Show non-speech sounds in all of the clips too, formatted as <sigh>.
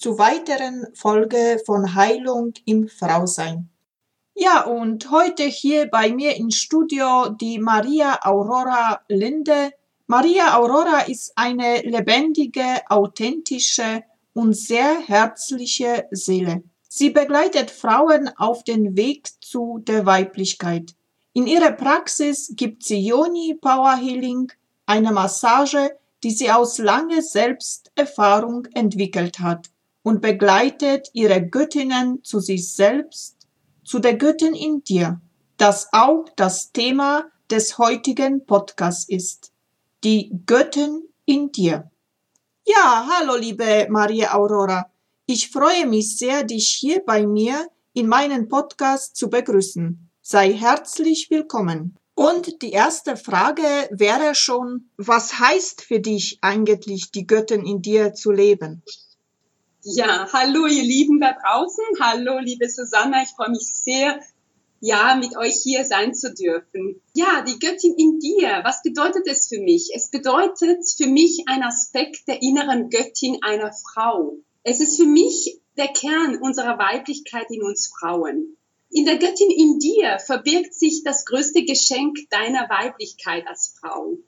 zu weiteren Folge von Heilung im Frausein. Ja, und heute hier bei mir im Studio die Maria Aurora Linde. Maria Aurora ist eine lebendige, authentische und sehr herzliche Seele. Sie begleitet Frauen auf den Weg zu der Weiblichkeit. In ihrer Praxis gibt sie Yoni Power Healing, eine Massage, die sie aus langer Selbsterfahrung entwickelt hat und begleitet ihre Göttinnen zu sich selbst, zu der Göttin in dir, das auch das Thema des heutigen Podcasts ist. Die Göttin in dir. Ja, hallo liebe Maria Aurora. Ich freue mich sehr, dich hier bei mir in meinem Podcast zu begrüßen. Sei herzlich willkommen. Und die erste Frage wäre schon, was heißt für dich eigentlich die Göttin in dir zu leben? Ja, hallo ihr Lieben da draußen. Hallo liebe Susanna, ich freue mich sehr, ja, mit euch hier sein zu dürfen. Ja, die Göttin in dir, was bedeutet es für mich? Es bedeutet für mich ein Aspekt der inneren Göttin einer Frau. Es ist für mich der Kern unserer Weiblichkeit in uns Frauen. In der Göttin in dir verbirgt sich das größte Geschenk deiner Weiblichkeit als Frau.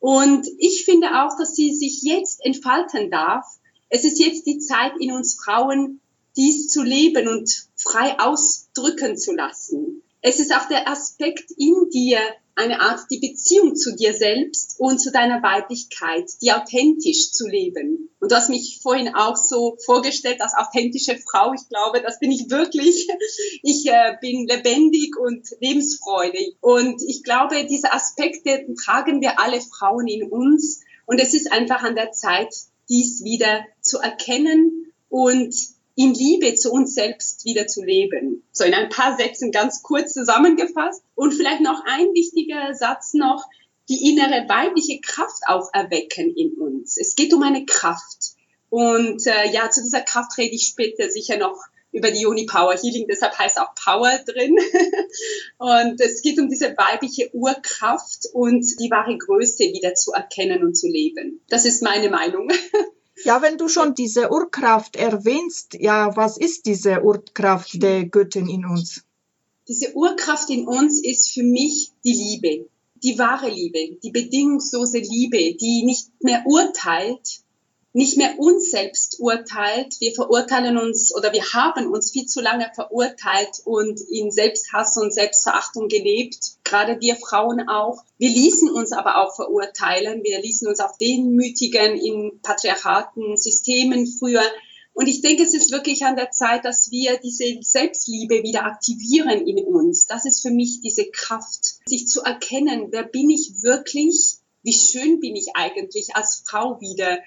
Und ich finde auch, dass sie sich jetzt entfalten darf. Es ist jetzt die Zeit in uns Frauen, dies zu leben und frei ausdrücken zu lassen. Es ist auch der Aspekt in dir, eine Art die Beziehung zu dir selbst und zu deiner Weiblichkeit, die authentisch zu leben. Und du hast mich vorhin auch so vorgestellt als authentische Frau. Ich glaube, das bin ich wirklich. Ich äh, bin lebendig und lebensfreudig. Und ich glaube, diese Aspekte tragen wir alle Frauen in uns. Und es ist einfach an der Zeit, dies wieder zu erkennen und in Liebe zu uns selbst wieder zu leben. So in ein paar Sätzen ganz kurz zusammengefasst. Und vielleicht noch ein wichtiger Satz noch, die innere weibliche Kraft auch erwecken in uns. Es geht um eine Kraft. Und äh, ja, zu dieser Kraft rede ich später sicher noch über die Yoni Power Healing, deshalb heißt auch Power drin. <laughs> und es geht um diese weibliche Urkraft und die wahre Größe wieder zu erkennen und zu leben. Das ist meine Meinung. <laughs> Ja, wenn du schon diese Urkraft erwähnst, ja, was ist diese Urkraft der Göttin in uns? Diese Urkraft in uns ist für mich die Liebe, die wahre Liebe, die bedingungslose Liebe, die nicht mehr urteilt, nicht mehr uns selbst urteilt. Wir verurteilen uns oder wir haben uns viel zu lange verurteilt und in Selbsthass und Selbstverachtung gelebt. Gerade wir Frauen auch. Wir ließen uns aber auch verurteilen. Wir ließen uns auch demütigen in Patriarchaten, Systemen früher. Und ich denke, es ist wirklich an der Zeit, dass wir diese Selbstliebe wieder aktivieren in uns. Das ist für mich diese Kraft, sich zu erkennen, wer bin ich wirklich? Wie schön bin ich eigentlich als Frau wieder?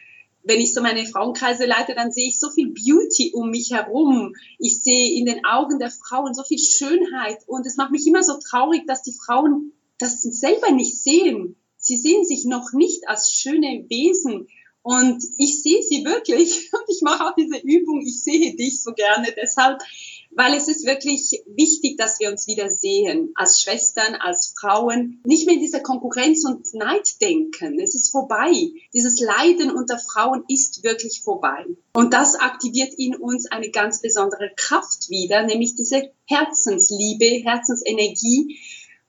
Wenn ich so meine Frauenkreise leite, dann sehe ich so viel Beauty um mich herum. Ich sehe in den Augen der Frauen so viel Schönheit und es macht mich immer so traurig, dass die Frauen das selber nicht sehen. Sie sehen sich noch nicht als schöne Wesen. Und ich sehe sie wirklich <laughs> und ich mache auch diese Übung, ich sehe dich so gerne. Deshalb weil es ist wirklich wichtig, dass wir uns wieder sehen, als Schwestern, als Frauen, nicht mehr in dieser Konkurrenz und Neid denken. Es ist vorbei. Dieses Leiden unter Frauen ist wirklich vorbei. Und das aktiviert in uns eine ganz besondere Kraft wieder, nämlich diese Herzensliebe, Herzensenergie.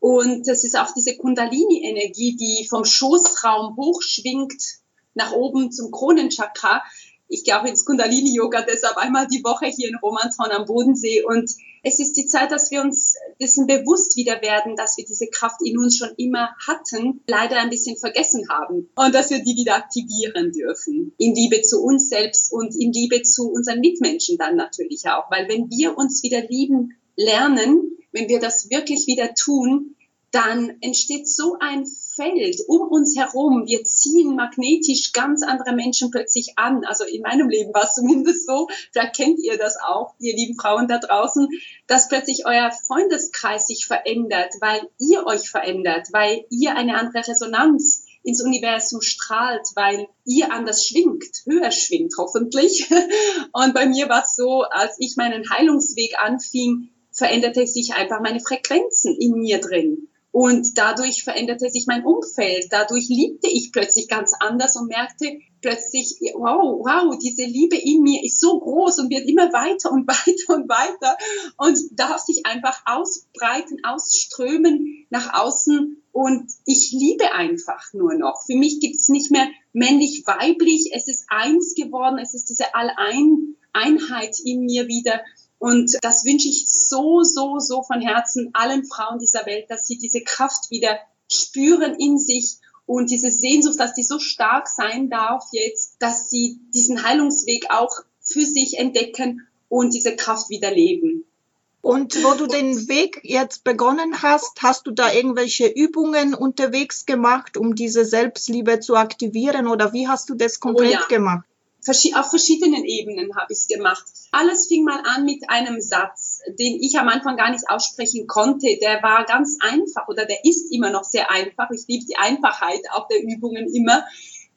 Und das ist auch diese Kundalini-Energie, die vom Schoßraum hochschwingt nach oben zum Kronenchakra. Ich gehe auch ins Kundalini-Yoga deshalb einmal die Woche hier in Romanshorn am Bodensee und es ist die Zeit, dass wir uns dessen bewusst wieder werden, dass wir diese Kraft in uns schon immer hatten, leider ein bisschen vergessen haben und dass wir die wieder aktivieren dürfen. In Liebe zu uns selbst und in Liebe zu unseren Mitmenschen dann natürlich auch. Weil wenn wir uns wieder lieben lernen, wenn wir das wirklich wieder tun, dann entsteht so ein Feld um uns herum. Wir ziehen magnetisch ganz andere Menschen plötzlich an. Also in meinem Leben war es zumindest so. Vielleicht kennt ihr das auch, ihr lieben Frauen da draußen, dass plötzlich euer Freundeskreis sich verändert, weil ihr euch verändert, weil ihr eine andere Resonanz ins Universum strahlt, weil ihr anders schwingt, höher schwingt hoffentlich. <laughs> Und bei mir war es so, als ich meinen Heilungsweg anfing, veränderte sich einfach meine Frequenzen in mir drin. Und dadurch veränderte sich mein Umfeld. Dadurch liebte ich plötzlich ganz anders und merkte plötzlich, wow, wow, diese Liebe in mir ist so groß und wird immer weiter und <laughs> weiter und weiter und darf sich einfach ausbreiten, ausströmen nach außen. Und ich liebe einfach nur noch. Für mich gibt es nicht mehr männlich-weiblich. Es ist eins geworden. Es ist diese Alleinheit in mir wieder. Und das wünsche ich so, so, so von Herzen allen Frauen dieser Welt, dass sie diese Kraft wieder spüren in sich und diese Sehnsucht, dass die so stark sein darf jetzt, dass sie diesen Heilungsweg auch für sich entdecken und diese Kraft wieder leben. Und wo du den Weg jetzt begonnen hast, hast du da irgendwelche Übungen unterwegs gemacht, um diese Selbstliebe zu aktivieren oder wie hast du das konkret oh ja. gemacht? Auf verschiedenen Ebenen habe ich es gemacht. Alles fing mal an mit einem Satz, den ich am Anfang gar nicht aussprechen konnte. Der war ganz einfach oder der ist immer noch sehr einfach. Ich liebe die Einfachheit auch der Übungen immer.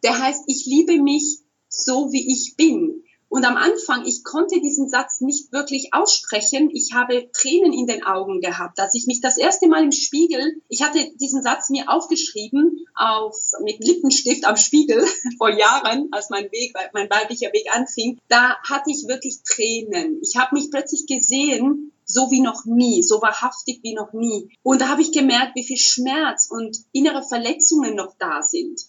Der heißt, ich liebe mich so, wie ich bin. Und am Anfang, ich konnte diesen Satz nicht wirklich aussprechen. Ich habe Tränen in den Augen gehabt, als ich mich das erste Mal im Spiegel, ich hatte diesen Satz mir aufgeschrieben auf, mit Lippenstift am Spiegel <laughs> vor Jahren, als mein Weg, mein weiblicher Weg anfing. Da hatte ich wirklich Tränen. Ich habe mich plötzlich gesehen, so wie noch nie, so wahrhaftig wie noch nie. Und da habe ich gemerkt, wie viel Schmerz und innere Verletzungen noch da sind.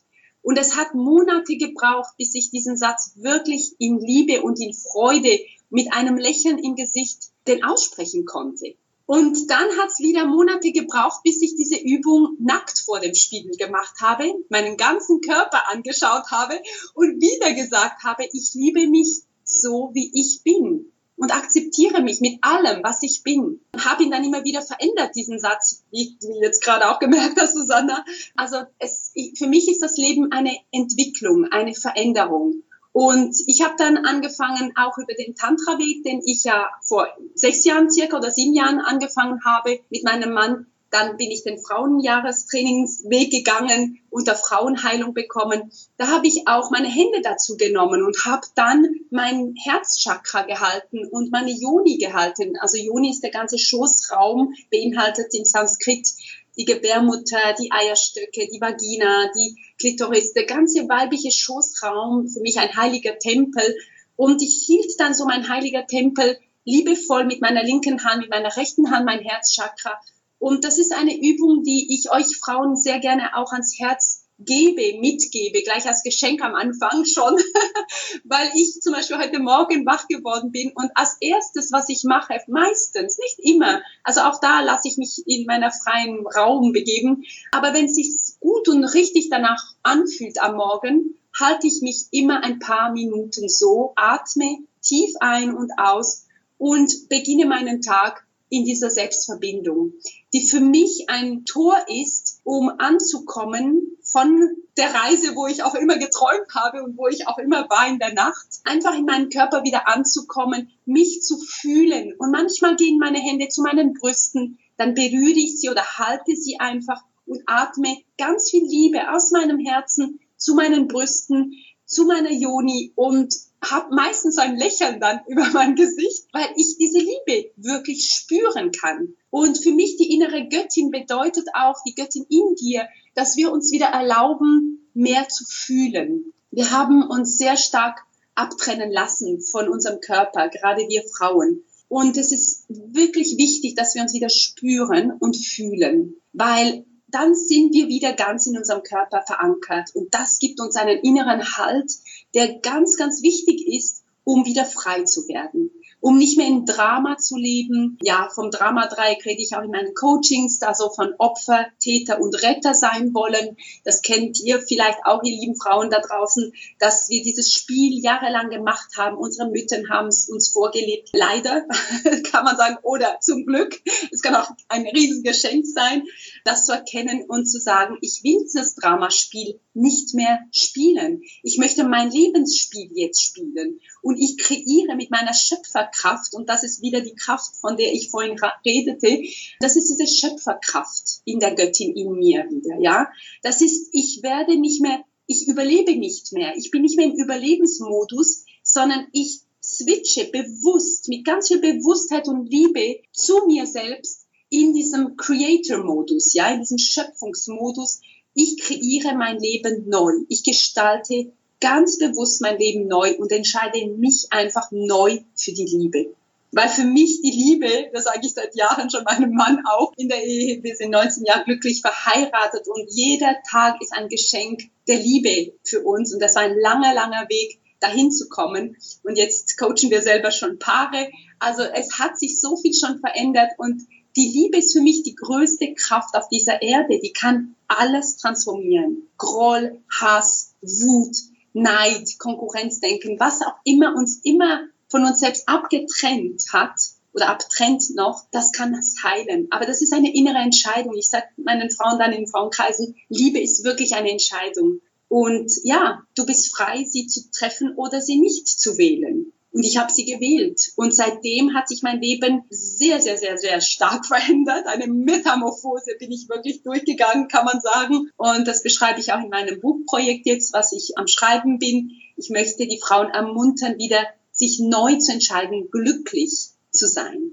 Und es hat Monate gebraucht, bis ich diesen Satz wirklich in Liebe und in Freude mit einem Lächeln im Gesicht den aussprechen konnte. Und dann hat es wieder Monate gebraucht, bis ich diese Übung nackt vor dem Spiegel gemacht habe, meinen ganzen Körper angeschaut habe und wieder gesagt habe, ich liebe mich so, wie ich bin und akzeptiere mich mit allem, was ich bin. Habe ihn dann immer wieder verändert, diesen Satz, wie du jetzt gerade auch gemerkt hast, Susanna. Also es, für mich ist das Leben eine Entwicklung, eine Veränderung. Und ich habe dann angefangen, auch über den Tantra-Weg, den ich ja vor sechs Jahren circa oder sieben Jahren angefangen habe, mit meinem Mann dann bin ich den Frauenjahrestrainingsweg gegangen, unter Frauenheilung bekommen. Da habe ich auch meine Hände dazu genommen und habe dann mein Herzchakra gehalten und meine Yoni gehalten. Also Yoni ist der ganze Schoßraum, beinhaltet im Sanskrit die Gebärmutter, die Eierstöcke, die Vagina, die Klitoris, der ganze weibliche Schoßraum, für mich ein heiliger Tempel. Und ich hielt dann so mein heiliger Tempel liebevoll mit meiner linken Hand, mit meiner rechten Hand mein Herzchakra und das ist eine Übung, die ich euch Frauen sehr gerne auch ans Herz gebe, mitgebe, gleich als Geschenk am Anfang schon, <laughs> weil ich zum Beispiel heute Morgen wach geworden bin und als erstes, was ich mache, meistens, nicht immer, also auch da lasse ich mich in meiner freien Raum begeben, aber wenn es sich gut und richtig danach anfühlt am Morgen, halte ich mich immer ein paar Minuten so, atme tief ein und aus und beginne meinen Tag in dieser Selbstverbindung, die für mich ein Tor ist, um anzukommen von der Reise, wo ich auch immer geträumt habe und wo ich auch immer war in der Nacht, einfach in meinen Körper wieder anzukommen, mich zu fühlen. Und manchmal gehen meine Hände zu meinen Brüsten, dann berühre ich sie oder halte sie einfach und atme ganz viel Liebe aus meinem Herzen zu meinen Brüsten, zu meiner Joni und habe meistens ein Lächeln dann <laughs> über mein Gesicht, weil ich diese Liebe wirklich spüren kann. Und für mich die innere Göttin bedeutet auch die Göttin in dir, dass wir uns wieder erlauben, mehr zu fühlen. Wir haben uns sehr stark abtrennen lassen von unserem Körper, gerade wir Frauen. Und es ist wirklich wichtig, dass wir uns wieder spüren und fühlen, weil dann sind wir wieder ganz in unserem Körper verankert. Und das gibt uns einen inneren Halt, der ganz, ganz wichtig ist, um wieder frei zu werden um nicht mehr in Drama zu leben. Ja, vom Drama-Dreieck rede ich auch in meinen Coachings, da so von Opfer, Täter und Retter sein wollen. Das kennt ihr vielleicht auch, ihr lieben Frauen da draußen, dass wir dieses Spiel jahrelang gemacht haben. Unsere Mütter haben es uns vorgelebt. Leider, <laughs> kann man sagen, oder zum Glück. Es kann auch ein Riesengeschenk sein, das zu erkennen und zu sagen, ich will dieses Dramaspiel nicht mehr spielen. Ich möchte mein Lebensspiel jetzt spielen. Und ich kreiere mit meiner Schöpfer Schöpferkraft, und das ist wieder die Kraft, von der ich vorhin redete, das ist diese Schöpferkraft in der Göttin in mir wieder, ja. Das ist, ich werde nicht mehr, ich überlebe nicht mehr, ich bin nicht mehr im Überlebensmodus, sondern ich switche bewusst, mit ganz viel Bewusstheit und Liebe zu mir selbst in diesem Creator-Modus, ja, in diesem Schöpfungsmodus. Ich kreiere mein Leben neu. Ich gestalte ganz bewusst mein Leben neu und entscheide mich einfach neu für die Liebe. Weil für mich die Liebe, das sage ich seit Jahren schon meinem Mann auch in der Ehe, wir sind 19 Jahre glücklich verheiratet und jeder Tag ist ein Geschenk der Liebe für uns und das war ein langer, langer Weg dahin zu kommen und jetzt coachen wir selber schon Paare. Also es hat sich so viel schon verändert und die Liebe ist für mich die größte Kraft auf dieser Erde. Die kann alles transformieren. Groll, Hass, Wut, Neid, Konkurrenzdenken, was auch immer uns immer von uns selbst abgetrennt hat oder abtrennt noch, das kann das heilen. Aber das ist eine innere Entscheidung. Ich sage meinen Frauen dann in Frauenkreisen, Liebe ist wirklich eine Entscheidung. Und ja, du bist frei, sie zu treffen oder sie nicht zu wählen. Und ich habe sie gewählt. Und seitdem hat sich mein Leben sehr, sehr, sehr, sehr stark <laughs> verändert. Eine Metamorphose bin ich wirklich durchgegangen, kann man sagen. Und das beschreibe ich auch in meinem Buchprojekt jetzt, was ich am Schreiben bin. Ich möchte die Frauen ermuntern, wieder sich neu zu entscheiden, glücklich zu sein.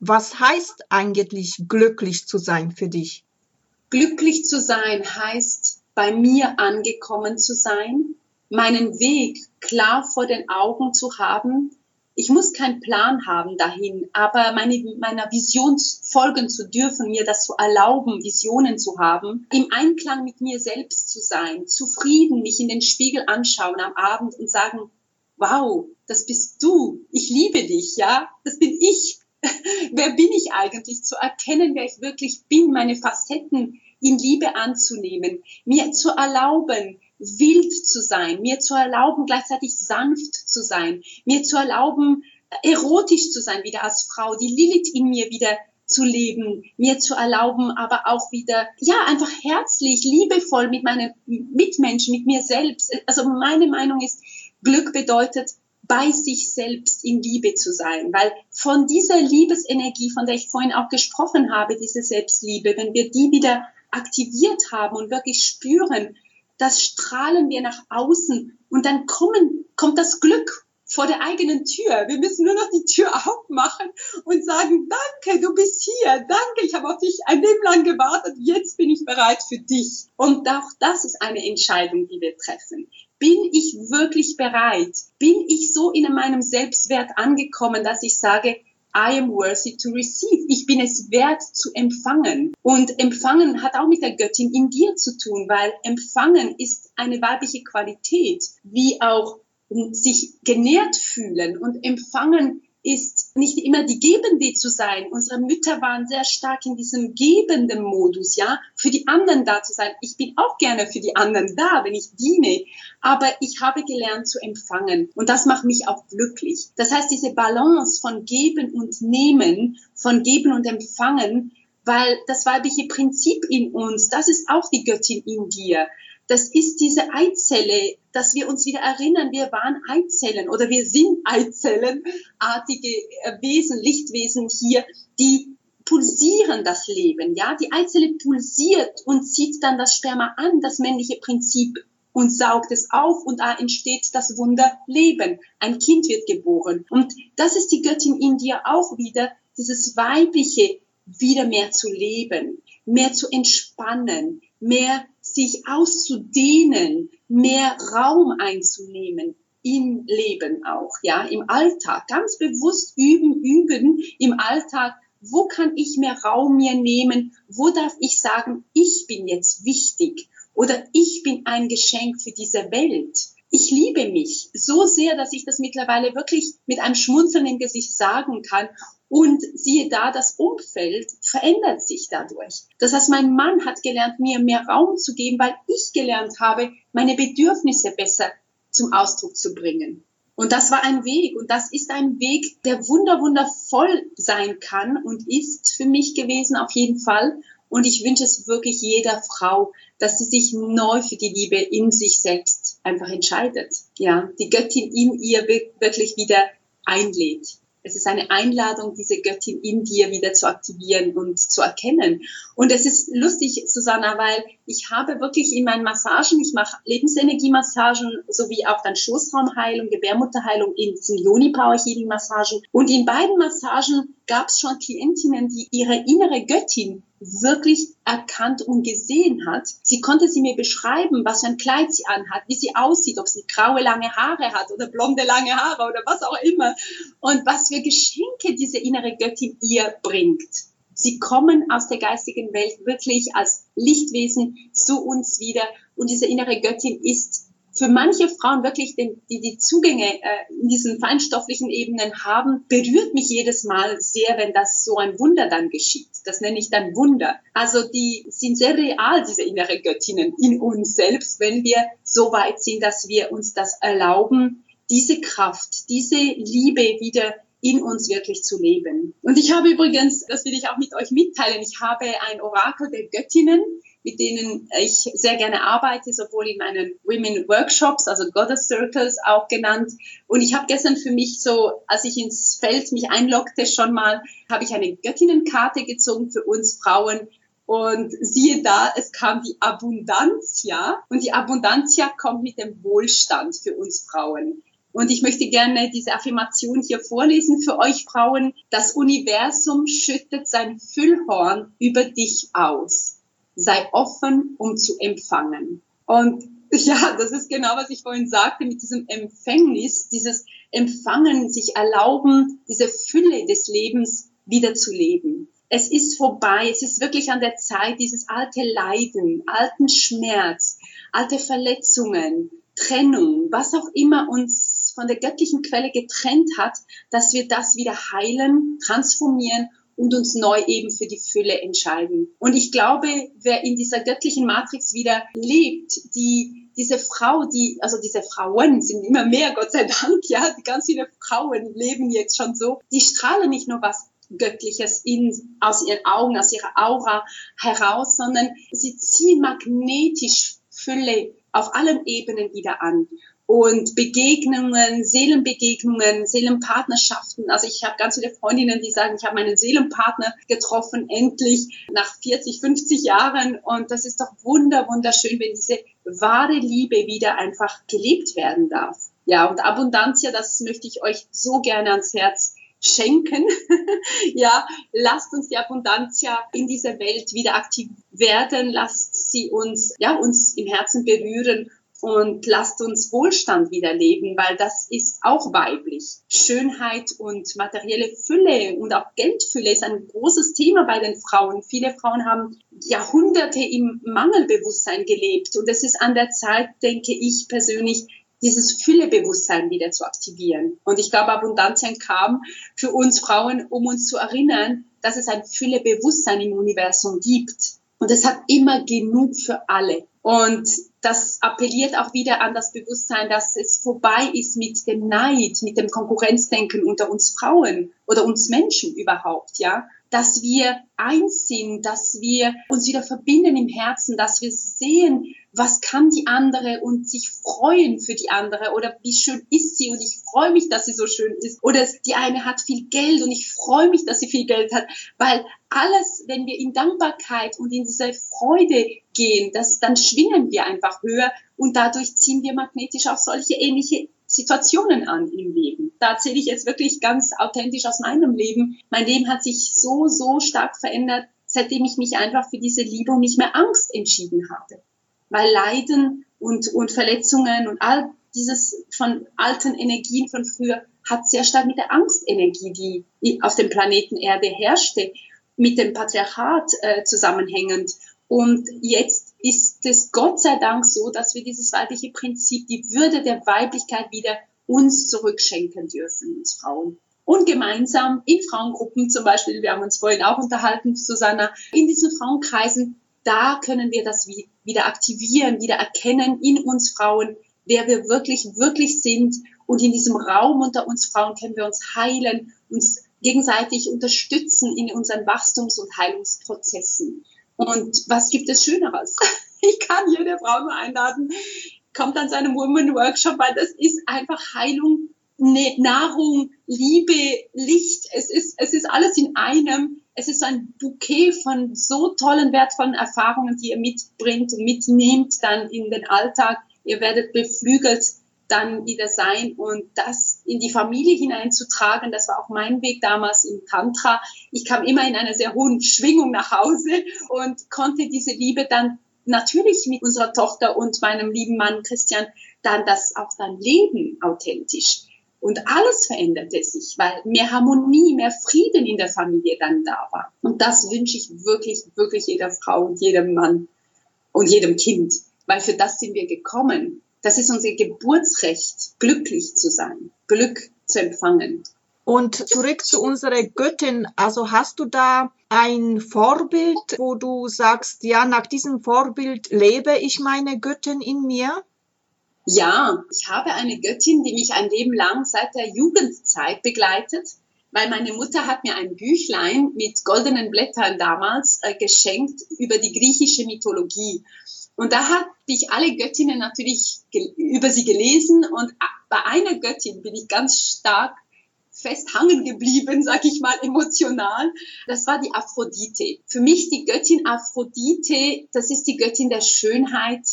Was heißt eigentlich glücklich zu sein für dich? Glücklich zu sein heißt, bei mir angekommen zu sein, meinen Weg klar vor den Augen zu haben. Ich muss keinen Plan haben dahin, aber meine, meiner Vision folgen zu dürfen, mir das zu erlauben, Visionen zu haben, im Einklang mit mir selbst zu sein, zufrieden mich in den Spiegel anschauen am Abend und sagen, wow, das bist du, ich liebe dich, ja, das bin ich. <laughs> wer bin ich eigentlich? Zu erkennen, wer ich wirklich bin, meine Facetten in Liebe anzunehmen, mir zu erlauben, wild zu sein, mir zu erlauben, gleichzeitig sanft zu sein, mir zu erlauben, erotisch zu sein wieder als Frau, die Lilith in mir wieder zu leben, mir zu erlauben, aber auch wieder, ja, einfach herzlich, liebevoll mit meinen Mitmenschen, mit mir selbst. Also meine Meinung ist, Glück bedeutet, bei sich selbst in Liebe zu sein, weil von dieser Liebesenergie, von der ich vorhin auch gesprochen habe, diese Selbstliebe, wenn wir die wieder aktiviert haben und wirklich spüren, das strahlen wir nach außen und dann kommen, kommt das Glück vor der eigenen Tür. Wir müssen nur noch die Tür aufmachen und sagen, danke, du bist hier, danke, ich habe auf dich ein Leben lang gewartet, jetzt bin ich bereit für dich. Und auch das ist eine Entscheidung, die wir treffen. Bin ich wirklich bereit? Bin ich so in meinem Selbstwert angekommen, dass ich sage, I am worthy to receive. Ich bin es wert zu empfangen. Und empfangen hat auch mit der Göttin in dir zu tun, weil empfangen ist eine weibliche Qualität, wie auch sich genährt fühlen und empfangen ist nicht immer die Gebende zu sein. Unsere Mütter waren sehr stark in diesem gebenden Modus, ja, für die anderen da zu sein. Ich bin auch gerne für die anderen da, wenn ich diene, aber ich habe gelernt zu empfangen und das macht mich auch glücklich. Das heißt, diese Balance von Geben und Nehmen, von Geben und Empfangen, weil das weibliche Prinzip in uns, das ist auch die Göttin in dir das ist diese Eizelle, dass wir uns wieder erinnern, wir waren Eizellen oder wir sind Eizellenartige äh, Wesen, Lichtwesen hier, die pulsieren das Leben, ja. Die Eizelle pulsiert und zieht dann das Sperma an, das männliche Prinzip und saugt es auf und da entsteht das Wunder Leben. Ein Kind wird geboren. Und das ist die Göttin in dir auch wieder, dieses weibliche wieder mehr zu leben, mehr zu entspannen, mehr sich auszudehnen, mehr Raum einzunehmen im Leben auch, ja, im Alltag, ganz bewusst üben, üben im Alltag wo kann ich mehr Raum mir nehmen? Wo darf ich sagen, ich bin jetzt wichtig oder ich bin ein Geschenk für diese Welt? Ich liebe mich so sehr, dass ich das mittlerweile wirklich mit einem Schmunzeln im Gesicht sagen kann. Und siehe da, das Umfeld verändert sich dadurch. Das heißt, mein Mann hat gelernt, mir mehr Raum zu geben, weil ich gelernt habe, meine Bedürfnisse besser zum Ausdruck zu bringen. Und das war ein Weg und das ist ein Weg, der wunder wundervoll sein kann und ist für mich gewesen auf jeden Fall. Und ich wünsche es wirklich jeder Frau, dass sie sich neu für die Liebe in sich selbst einfach entscheidet. Ja, die Göttin in ihr wirklich wieder einlädt. Es ist eine Einladung, diese Göttin in dir wieder zu aktivieren und zu erkennen. Und es ist lustig, Susanna, weil ich habe wirklich in meinen Massagen, ich mache Lebensenergiemassagen sowie auch dann Schoßraumheilung, Gebärmutterheilung in diesen Yoni Power Healing Massagen. Und in beiden Massagen gab es schon Klientinnen, die ihre innere Göttin wirklich erkannt und gesehen hat. Sie konnte sie mir beschreiben, was für ein Kleid sie anhat, wie sie aussieht, ob sie graue lange Haare hat oder blonde lange Haare oder was auch immer und was für Geschenke diese innere Göttin ihr bringt. Sie kommen aus der geistigen Welt wirklich als Lichtwesen zu uns wieder und diese innere Göttin ist für manche Frauen wirklich, die die Zugänge äh, in diesen feinstofflichen Ebenen haben, berührt mich jedes Mal sehr, wenn das so ein Wunder dann geschieht. Das nenne ich dann Wunder. Also die sind sehr real, diese innere Göttinnen in uns selbst, wenn wir so weit sind, dass wir uns das erlauben, diese Kraft, diese Liebe wieder in uns wirklich zu leben. Und ich habe übrigens, das will ich auch mit euch mitteilen, ich habe ein Orakel der Göttinnen, mit denen ich sehr gerne arbeite, sowohl in meinen Women Workshops, also Goddess Circles auch genannt. Und ich habe gestern für mich so, als ich ins Feld mich einloggte, schon mal, habe ich eine Göttinnenkarte gezogen für uns Frauen. Und siehe da, es kam die Abundantia. Und die Abundantia kommt mit dem Wohlstand für uns Frauen. Und ich möchte gerne diese Affirmation hier vorlesen für euch Frauen. Das Universum schüttet sein Füllhorn über dich aus sei offen, um zu empfangen. Und <laughs> ja, das ist genau, was ich vorhin sagte mit diesem Empfängnis, dieses Empfangen, sich erlauben, diese Fülle des Lebens wieder zu leben. Es ist vorbei, es ist wirklich an der Zeit, dieses alte Leiden, alten Schmerz, alte Verletzungen, Trennung, was auch immer uns von der göttlichen Quelle getrennt hat, dass wir das wieder heilen, transformieren und uns neu eben für die Fülle entscheiden. Und ich glaube, wer in dieser göttlichen Matrix wieder lebt, die diese Frau, die, also diese Frauen sind immer mehr, Gott sei Dank, ja, ganz viele Frauen leben jetzt schon so, die strahlen nicht nur was Göttliches in, aus ihren Augen, aus ihrer Aura heraus, sondern sie ziehen magnetisch Fülle auf allen Ebenen wieder an und Begegnungen, Seelenbegegnungen, Seelenpartnerschaften. Also ich habe ganz viele Freundinnen, die sagen, ich habe meinen Seelenpartner getroffen, endlich nach 40, 50 Jahren. Und das ist doch wunder, wunderschön, wenn diese wahre Liebe wieder einfach gelebt werden darf. Ja, und Abundantia, das möchte ich euch so gerne ans Herz schenken. <laughs> ja, lasst uns die Abundantia in dieser Welt wieder aktiv werden. Lasst sie uns, ja, uns im Herzen berühren und lasst uns Wohlstand wieder leben, weil das ist auch weiblich. Schönheit und materielle Fülle und auch Geldfülle ist ein großes Thema bei den Frauen. Viele Frauen haben Jahrhunderte im Mangelbewusstsein gelebt und es ist an der Zeit, denke ich persönlich, dieses Füllebewusstsein wieder zu aktivieren. Und ich glaube, Abundantien kam für uns Frauen, um uns zu erinnern, dass es ein Füllebewusstsein im Universum gibt. Und es hat immer genug für alle. Und das appelliert auch wieder an das Bewusstsein, dass es vorbei ist mit dem Neid, mit dem Konkurrenzdenken unter uns Frauen oder uns Menschen überhaupt, ja. Dass wir eins sind, dass wir uns wieder verbinden im Herzen, dass wir sehen, was kann die andere und sich freuen für die andere oder wie schön ist sie und ich freue mich, dass sie so schön ist. Oder die eine hat viel Geld und ich freue mich, dass sie viel Geld hat, weil alles, wenn wir in Dankbarkeit und in diese Freude gehen, das, dann schwingen wir einfach höher und dadurch ziehen wir magnetisch auch solche ähnliche Situationen an im Leben. Da erzähle ich jetzt wirklich ganz authentisch aus meinem Leben. Mein Leben hat sich so, so stark verändert, seitdem ich mich einfach für diese Liebe und nicht mehr Angst entschieden habe weil Leiden und, und Verletzungen und all dieses von alten Energien von früher hat sehr stark mit der Angstenergie, die auf dem Planeten Erde herrschte, mit dem Patriarchat äh, zusammenhängend. Und jetzt ist es Gott sei Dank so, dass wir dieses weibliche Prinzip, die Würde der Weiblichkeit wieder uns zurückschenken dürfen, uns Frauen. Und gemeinsam in Frauengruppen zum Beispiel, wir haben uns vorhin auch unterhalten, Susanna, in diesen Frauenkreisen, da können wir das wieder aktivieren, wieder erkennen in uns Frauen, wer wir wirklich, wirklich sind. Und in diesem Raum unter uns Frauen können wir uns heilen, uns gegenseitig unterstützen in unseren Wachstums- und Heilungsprozessen. Und was gibt es Schöneres? <laughs> Ich kann jede Frau nur einladen, kommt an seinem Woman Workshop, weil das ist einfach Heilung, Nahrung, Liebe, Licht. Es ist, es ist alles in einem. Es ist ein Bouquet von so tollen, wertvollen Erfahrungen, die ihr mitbringt, mitnehmt dann in den Alltag. Ihr werdet beflügelt dann wieder sein und das in die Familie hineinzutragen, das war auch mein Weg damals im Tantra. Ich kam immer in einer sehr hohen Schwingung nach Hause und konnte diese Liebe dann natürlich mit unserer Tochter und meinem lieben Mann Christian dann das auch dann leben authentisch. Und alles veränderte sich, weil mehr Harmonie, mehr Frieden in der Familie dann da war. Und das wünsche ich wirklich, wirklich jeder Frau und jedem Mann und jedem Kind, weil für das sind wir gekommen. Das ist unser Geburtsrecht, glücklich zu sein, Glück zu empfangen. Und zurück zu unserer Göttin. Also hast du da ein Vorbild, wo du sagst, ja, nach diesem Vorbild lebe ich meine Göttin in mir? Ja, ich habe eine Göttin, die mich ein Leben lang seit der Jugendzeit begleitet, weil meine Mutter hat mir ein Büchlein mit goldenen Blättern damals äh, geschenkt über die griechische Mythologie. Und da habe ich alle Göttinnen natürlich über sie gelesen und bei einer Göttin bin ich ganz stark festhangen geblieben, sag ich mal, emotional. Das war die Aphrodite. Für mich die Göttin Aphrodite, das ist die Göttin der Schönheit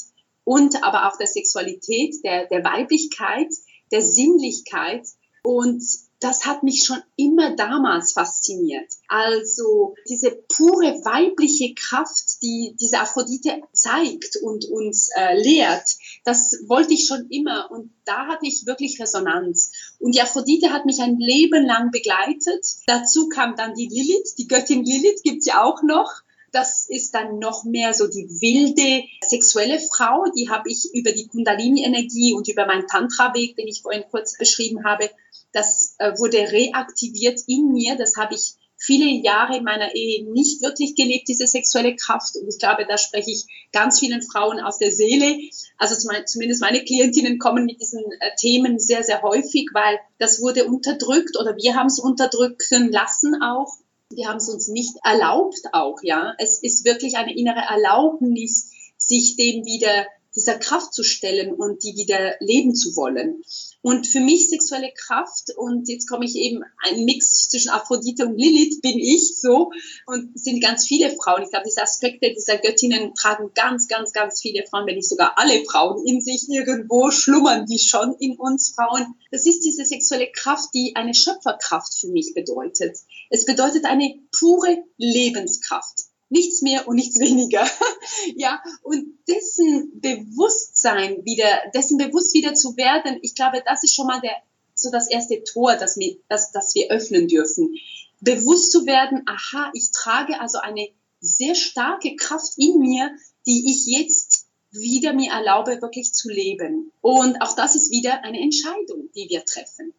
und aber auch der Sexualität, der, der Weiblichkeit, der Sinnlichkeit. Und das hat mich schon immer damals fasziniert. Also diese pure weibliche Kraft, die diese Aphrodite zeigt und uns äh, lehrt, das wollte ich schon immer und da hatte ich wirklich Resonanz. Und die Aphrodite hat mich ein Leben lang begleitet. Dazu kam dann die Lilith, die Göttin Lilith gibt's ja auch noch. Das ist dann noch mehr so die wilde sexuelle Frau. Die habe ich über die Kundalini-Energie und über meinen Tantra-Weg, den ich vorhin kurz beschrieben habe, das äh, wurde reaktiviert in mir. Das habe ich viele Jahre in meiner Ehe nicht wirklich gelebt, diese sexuelle Kraft. Und ich glaube, da spreche ich ganz vielen Frauen aus der Seele. Also zumindest meine Klientinnen kommen mit diesen äh, Themen sehr, sehr häufig, weil das wurde unterdrückt oder wir haben es unterdrücken lassen auch. Wir haben es uns nicht erlaubt auch, ja. Es ist wirklich eine innere Erlaubnis, sich dem wieder dieser Kraft zu stellen und die wieder leben zu wollen. Und für mich sexuelle Kraft, und jetzt komme ich eben, ein Mix zwischen Aphrodite und Lilith bin ich so, und sind ganz viele Frauen. Ich glaube, diese Aspekte dieser Göttinnen tragen ganz, ganz, ganz viele Frauen, wenn nicht sogar alle Frauen in sich irgendwo schlummern, die schon in uns Frauen. Das ist diese sexuelle Kraft, die eine Schöpferkraft für mich bedeutet. Es bedeutet eine pure Lebenskraft nichts mehr und nichts weniger. <laughs> ja, und dessen Bewusstsein wieder, dessen bewusst wieder zu werden, ich glaube, das ist schon mal der, so das erste Tor, das wir, das, das wir öffnen dürfen. Bewusst zu werden, aha, ich trage also eine sehr starke Kraft in mir, die ich jetzt wieder mir erlaube, wirklich zu leben. Und auch das ist wieder eine Entscheidung, die wir treffen.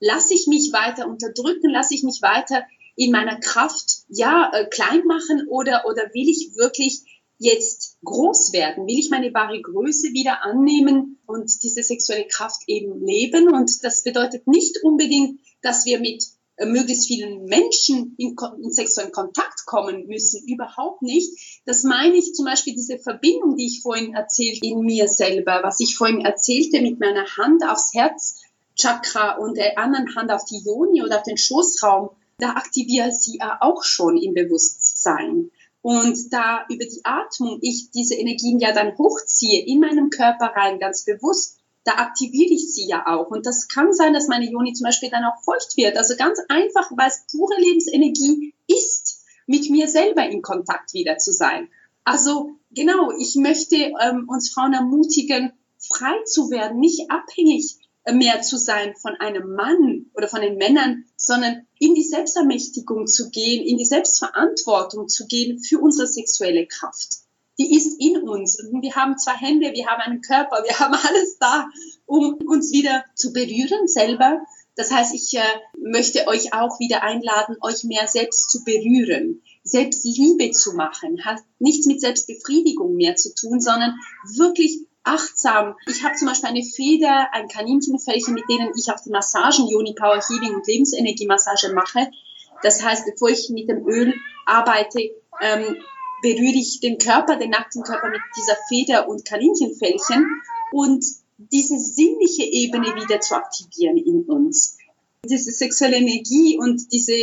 Lasse ich mich weiter unterdrücken, lasse ich mich weiter in meiner Kraft ja äh, klein machen oder oder will ich wirklich jetzt groß werden? Will ich meine wahre Größe wieder annehmen und diese sexuelle Kraft eben leben? Und das bedeutet nicht unbedingt, dass wir mit äh, möglichst vielen Menschen in, in, sexuellen Kontakt kommen müssen. Überhaupt nicht. Das meine ich zum Beispiel diese Verbindung, die ich vorhin erzählte in mir selber, was ich vorhin erzählte mit meiner Hand aufs Herzchakra und der anderen Hand auf die Yoni oder auf den Schoßraum da aktiviere sie auch schon im Bewusstsein. Und da über die Atmung ich diese Energien ja dann hochziehe in meinem Körper rein, ganz bewusst, da aktiviere ich sie ja auch. Und das kann sein, dass meine Joni zum Beispiel dann auch feucht wird. Also ganz einfach, weil es pure Lebensenergie ist, mit mir selber in Kontakt wieder zu sein. Also genau, ich möchte ähm, uns Frauen ermutigen, frei zu werden, nicht abhängig mehr zu sein von einem Mann oder von den Männern, sondern in die Selbstermächtigung zu gehen, in die Selbstverantwortung zu gehen für unsere sexuelle Kraft. Die ist in uns. Und wir haben zwei Hände, wir haben einen Körper, wir haben alles da, um uns wieder zu berühren selber. Das heißt, ich äh, möchte euch auch wieder einladen, euch mehr selbst zu berühren, Selbstliebe zu machen. Hat nichts mit Selbstbefriedigung mehr zu tun, sondern wirklich achtsam. Ich habe zum Beispiel eine Feder, ein Kaninchenfellchen, mit denen ich auch die Massagen, Yoni Power Healing und Lebensenergie-Massage mache. Das heißt, bevor ich mit dem Öl arbeite, ähm, berühre ich den Körper, den nackten Körper mit dieser Feder und Kaninchenfellchen und diese sinnliche Ebene wieder zu aktivieren in uns. Diese sexuelle Energie und diese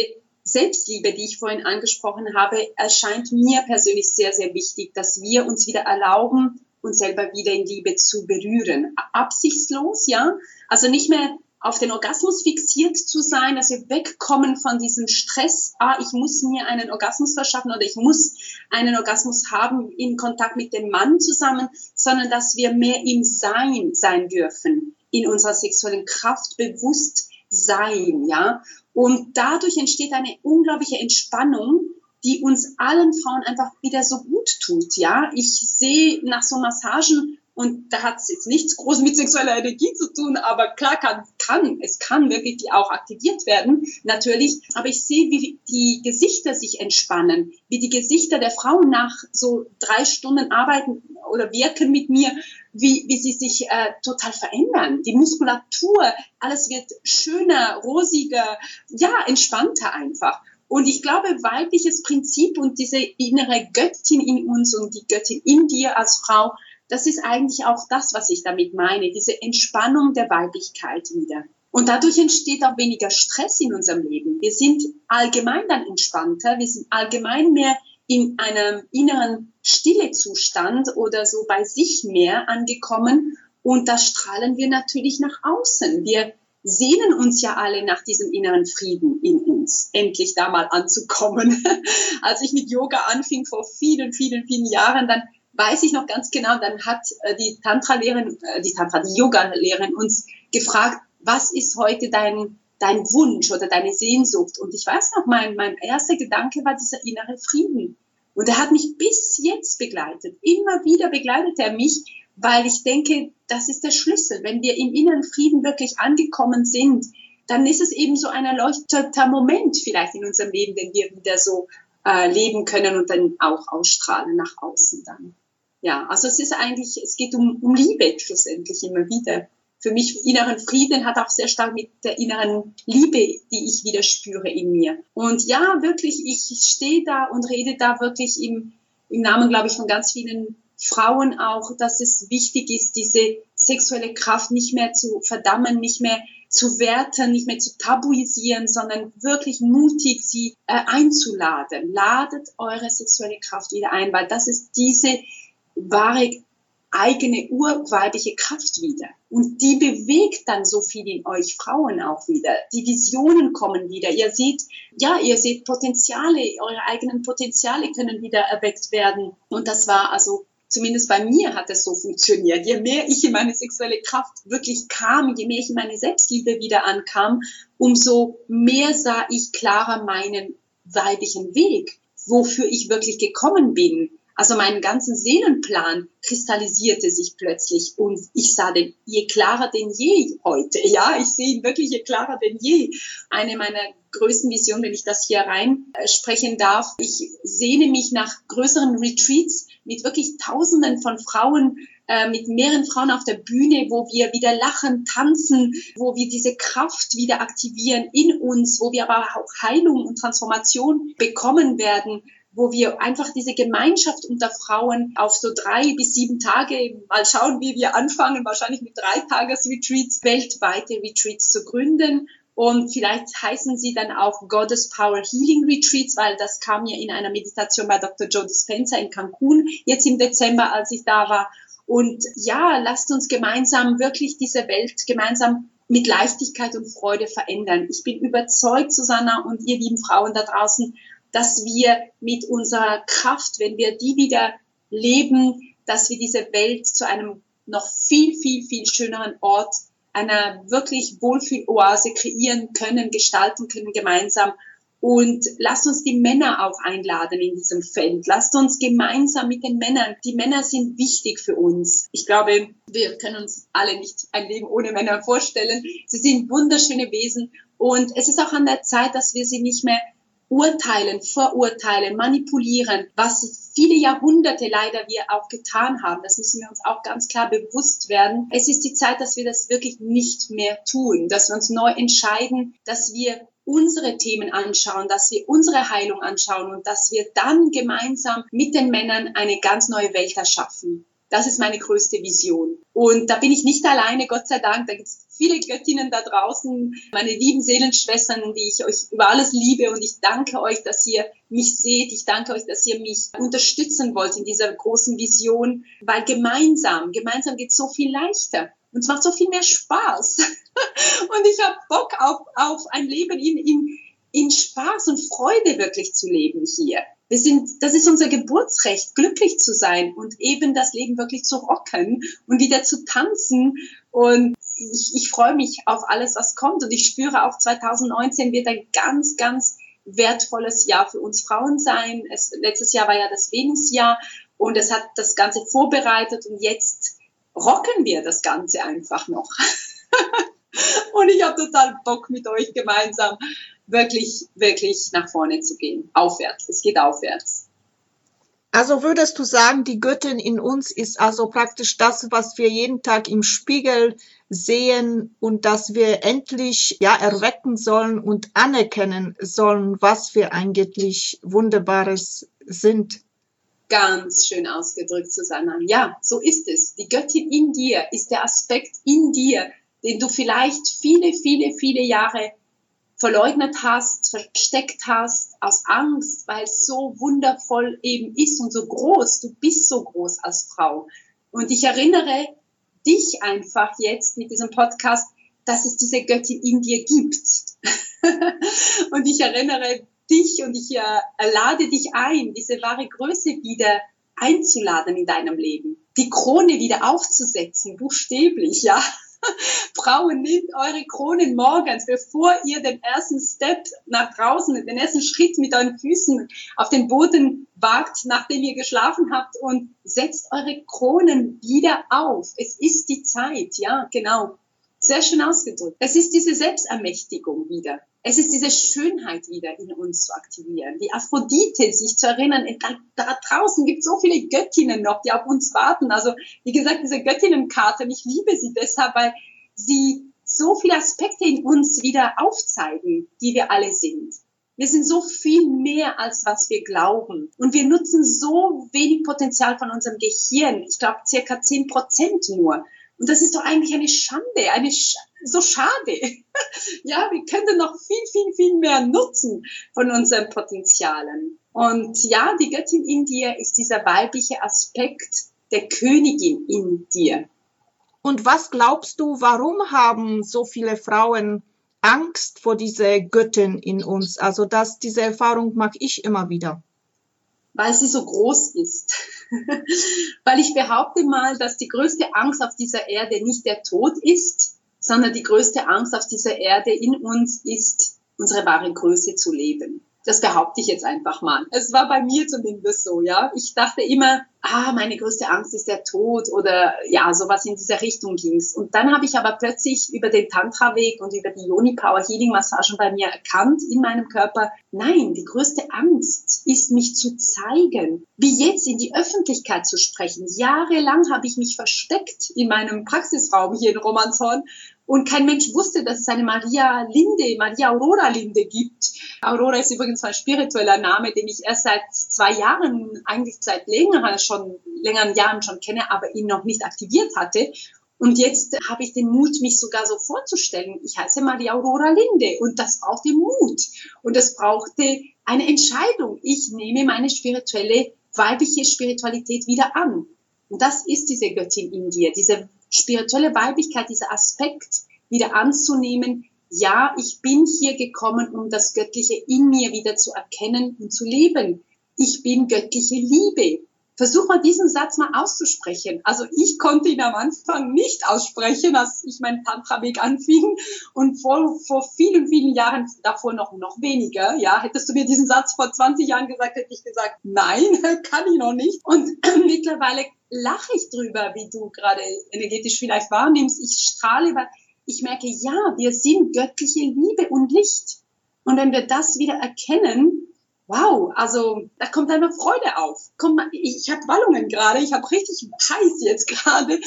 Selbstliebe, die ich vorhin angesprochen habe, erscheint mir persönlich sehr, sehr wichtig, dass wir uns wieder erlauben, uns selber wieder in Liebe zu berühren. Absichtslos, ja. Also nicht mehr auf den Orgasmus fixiert zu sein, dass wir wegkommen von diesem Stress, ah, ich muss mir einen Orgasmus verschaffen oder ich muss einen Orgasmus haben in Kontakt mit dem Mann zusammen, sondern dass wir mehr im Sein sein dürfen, in unserer sexuellen Kraft bewusst sein, ja. Und dadurch entsteht eine unglaubliche Entspannung, die uns allen Frauen einfach wieder so gut tut. Ja, ich sehe nach so Massagen und da hat es jetzt nichts groß mit sexueller Energie zu tun, aber klar kann, kann, es kann wirklich auch aktiviert werden, natürlich. Aber ich sehe, wie die Gesichter sich entspannen, wie die Gesichter der Frauen nach so drei Stunden arbeiten oder wirken mit mir, wie, wie sie sich äh, total verändern. Die Muskulatur, alles wird schöner, rosiger, ja, entspannter einfach. Und ich glaube, weibliches Prinzip und diese innere Göttin in uns und die Göttin in dir als Frau, das ist eigentlich auch das, was ich damit meine, diese Entspannung der Weiblichkeit wieder. Und dadurch entsteht auch weniger Stress in unserem Leben. Wir sind allgemein dann entspannter, wir sind allgemein mehr in einem inneren Stillezustand oder so bei sich mehr angekommen. Und das strahlen wir natürlich nach außen. Wir sehnen uns ja alle nach diesem inneren Frieden in uns, endlich da mal anzukommen. <laughs> Als ich mit Yoga anfing vor vielen, vielen, vielen Jahren, dann weiß ich noch ganz genau, dann hat äh, die Tantra-Lehrerin, äh, die Tantra, die Yoga-Lehrerin uns gefragt, was ist heute dein, dein Wunsch oder deine Sehnsucht? Und ich weiß noch, mein, mein erster Gedanke war dieser innere Frieden. Und er hat mich bis jetzt begleitet. Immer wieder begleitet er mich, weil ich denke, das ist der Schlüssel. Wenn wir im inneren Frieden wirklich angekommen sind, dann ist es eben so ein erleuchteter Moment vielleicht in unserem Leben, den wir wieder so äh, leben können und dann auch ausstrahlen nach außen dann. Ja, also es ist eigentlich, es geht um, um Liebe schlussendlich immer wieder. Für mich inneren Frieden hat auch sehr stark mit der inneren Liebe, die ich wieder spüre in mir. Und ja, wirklich, ich stehe da und rede da wirklich im, im Namen, glaube ich, von ganz vielen Frauen auch, dass es wichtig ist, diese sexuelle Kraft nicht mehr zu verdammen, nicht mehr zu werten, nicht mehr zu tabuisieren, sondern wirklich mutig sie äh, einzuladen. Ladet eure sexuelle Kraft wieder ein, weil das ist diese wahre eigene urweibliche Kraft wieder. Und die bewegt dann so viel in euch Frauen auch wieder. Die Visionen kommen wieder. Ihr seht, ja, ihr seht Potenziale, eure eigenen Potenziale können wieder erweckt werden. Und das war also zumindest bei mir hat es so funktioniert. Je mehr ich in meine sexuelle Kraft wirklich kam, je mehr ich in meine Selbstliebe wieder ankam, umso mehr sah ich klarer meinen weiblichen Weg, wofür ich wirklich gekommen bin. Also mein ganzen Seelenplan kristallisierte sich plötzlich und ich sah den je klarer denn je heute. Ja, ich sehe ihn wirklich je klarer denn je. Eine meiner größten Visionen, wenn ich das hier rein sprechen darf. Ich sehne mich nach größeren Retreats mit wirklich Tausenden von Frauen, äh, mit mehreren Frauen auf der Bühne, wo wir wieder lachen, tanzen, wo wir diese Kraft wieder aktivieren in uns, wo wir aber auch Heilung und Transformation bekommen werden wo wir einfach diese Gemeinschaft unter Frauen auf so drei bis sieben Tage, mal schauen, wie wir anfangen, wahrscheinlich mit drei Tages-Retreats, weltweite Retreats zu gründen. Und vielleicht heißen sie dann auch Goddess Power Healing Retreats, weil das kam mir in einer Meditation bei Dr. Joe Dispenza in Cancun jetzt im Dezember, als ich da war. Und ja, lasst uns gemeinsam wirklich diese Welt gemeinsam mit Leichtigkeit und Freude verändern. Ich bin überzeugt, Susanna und ihr lieben Frauen da draußen, dass wir mit unserer Kraft, wenn wir die wieder leben, dass wir diese Welt zu einem noch viel, viel, viel schöneren Ort, einer wirklich Wohlfühloase kreieren können, gestalten können gemeinsam. Und lasst uns die Männer auch einladen in diesem Feld. Lasst uns gemeinsam mit den Männern, die Männer sind wichtig für uns. Ich glaube, wir können uns alle nicht ein Leben ohne Männer vorstellen. Sie sind wunderschöne Wesen. Und es ist auch an der Zeit, dass wir sie nicht mehr urteilen, verurteilen, manipulieren, was viele Jahrhunderte leider wir auch getan haben. Das müssen wir uns auch ganz klar bewusst werden. Es ist die Zeit, dass wir das wirklich nicht mehr tun, dass wir uns neu entscheiden, dass wir unsere Themen anschauen, dass wir unsere Heilung anschauen und dass wir dann gemeinsam mit den Männern eine ganz neue Welt erschaffen. Das ist meine größte Vision. Und da bin ich nicht alleine, Gott sei Dank. Da gibt es viele Göttinnen da draußen, meine lieben Seelenschwestern, die ich euch über alles liebe. Und ich danke euch, dass ihr mich seht. Ich danke euch, dass ihr mich unterstützen wollt in dieser großen Vision, weil gemeinsam, gemeinsam geht so viel leichter. Und es macht so viel mehr Spaß. <laughs> und ich habe Bock auf, auf ein Leben in, in, in Spaß und Freude wirklich zu leben hier. Wir sind, das ist unser Geburtsrecht, glücklich zu sein und eben das Leben wirklich zu rocken und wieder zu tanzen. Und ich, ich freue mich auf alles, was kommt. Und ich spüre auch 2019 wird ein ganz, ganz wertvolles Jahr für uns Frauen sein. Es, letztes Jahr war ja das Venusjahr und es hat das Ganze vorbereitet und jetzt rocken wir das Ganze einfach noch. <laughs> und ich habe total Bock mit euch gemeinsam wirklich, wirklich nach vorne zu gehen. Aufwärts. Es geht aufwärts. Also würdest du sagen, die Göttin in uns ist also praktisch das, was wir jeden Tag im Spiegel sehen und dass wir endlich ja erwecken sollen und anerkennen sollen, was wir eigentlich Wunderbares sind. Ganz schön ausgedrückt, Susanna. Ja, so ist es. Die Göttin in dir ist der Aspekt in dir, den du vielleicht viele, viele, viele Jahre verleugnet hast, versteckt hast, aus Angst, weil es so wundervoll eben ist und so groß. Du bist so groß als Frau. Und ich erinnere dich einfach jetzt mit diesem Podcast, dass es diese Göttin in dir gibt. <laughs> und ich erinnere dich und ich äh, lade dich ein, diese wahre Größe wieder einzuladen in deinem Leben. Die Krone wieder aufzusetzen, buchstäblich, ja. <laughs> Frauen, nehmt eure Kronen morgens, bevor ihr den ersten Step nach draußen, den ersten Schritt mit euren Füßen auf den Boden wagt, nachdem ihr geschlafen habt und setzt eure Kronen wieder auf. Es ist die Zeit, ja, genau. Sehr schön ausgedrückt. Es ist diese Selbstermächtigung wieder. Es ist diese Schönheit wieder in uns zu aktivieren. Die Aphrodite, sich zu erinnern, da, da draußen gibt es so viele Göttinnen noch, die auf uns warten. Also, wie gesagt, diese Göttinnenkarte, ich liebe sie deshalb, weil sie so viele Aspekte in uns wieder aufzeigen, die wir alle sind. Wir sind so viel mehr, als was wir glauben. Und wir nutzen so wenig Potenzial von unserem Gehirn. Ich glaube, circa zehn Prozent nur. Und das ist doch eigentlich eine Schande, eine Sch so schade. <laughs> ja, wir könnten noch viel, viel, viel mehr nutzen von unseren Potenzialen. Und ja, die Göttin in dir ist dieser weibliche Aspekt der Königin in dir. Und was glaubst du, warum haben so viele Frauen Angst vor dieser Göttin in uns? Also dass diese Erfahrung mag ich immer wieder. Weil sie so groß ist. <laughs> Weil ich behaupte mal, dass die größte Angst auf dieser Erde nicht der Tod ist, sondern die größte Angst auf dieser Erde in uns ist, unsere wahre Größe zu leben. Das behaupte ich jetzt einfach mal. Es war bei mir zumindest so, ja. Ich dachte immer, ah, meine größte Angst ist der Tod oder ja, sowas in dieser Richtung ging's. Und dann habe ich aber plötzlich über den Tantra-Weg und über die Yoni Power Healing Massagen bei mir erkannt in meinem Körper, nein, die größte Angst ist, mich zu zeigen, wie jetzt in die Öffentlichkeit zu sprechen. Jahrelang habe ich mich versteckt in meinem Praxisraum hier in Romanshorn und kein Mensch wusste, dass es eine Maria Linde, Maria Aurora Linde gibt. Aurora ist übrigens ein spiritueller Name, den ich erst seit zwei Jahren, eigentlich seit längeren, schon längeren Jahren schon kenne, aber ihn noch nicht aktiviert hatte. Und jetzt habe ich den Mut, mich sogar so vorzustellen. Ich heiße Maria Aurora Linde und das brauchte Mut. Und es brauchte eine Entscheidung. Ich nehme meine spirituelle, weibliche Spiritualität wieder an. Und das ist diese Göttin in dir, diese spirituelle Weiblichkeit, dieser Aspekt wieder anzunehmen. Ja, ich bin hier gekommen, um das Göttliche in mir wieder zu erkennen und zu leben. Ich bin göttliche Liebe. Versuch mal diesen Satz mal auszusprechen. Also ich konnte ihn am Anfang nicht aussprechen, als ich meinen Tantra-Weg anfing und vor, vor vielen, vielen Jahren davor noch, noch weniger. Ja, hättest du mir diesen Satz vor 20 Jahren gesagt, hätte ich gesagt, nein, <laughs> kann ich noch nicht. Und <clears throat> mittlerweile lache ich drüber, wie du gerade energetisch vielleicht wahrnimmst. Ich strahle, weil ich merke, ja, wir sind göttliche Liebe und Licht. Und wenn wir das wieder erkennen, wow, also da kommt einfach Freude auf. Komm, ich habe Wallungen gerade, ich habe richtig heiß jetzt gerade,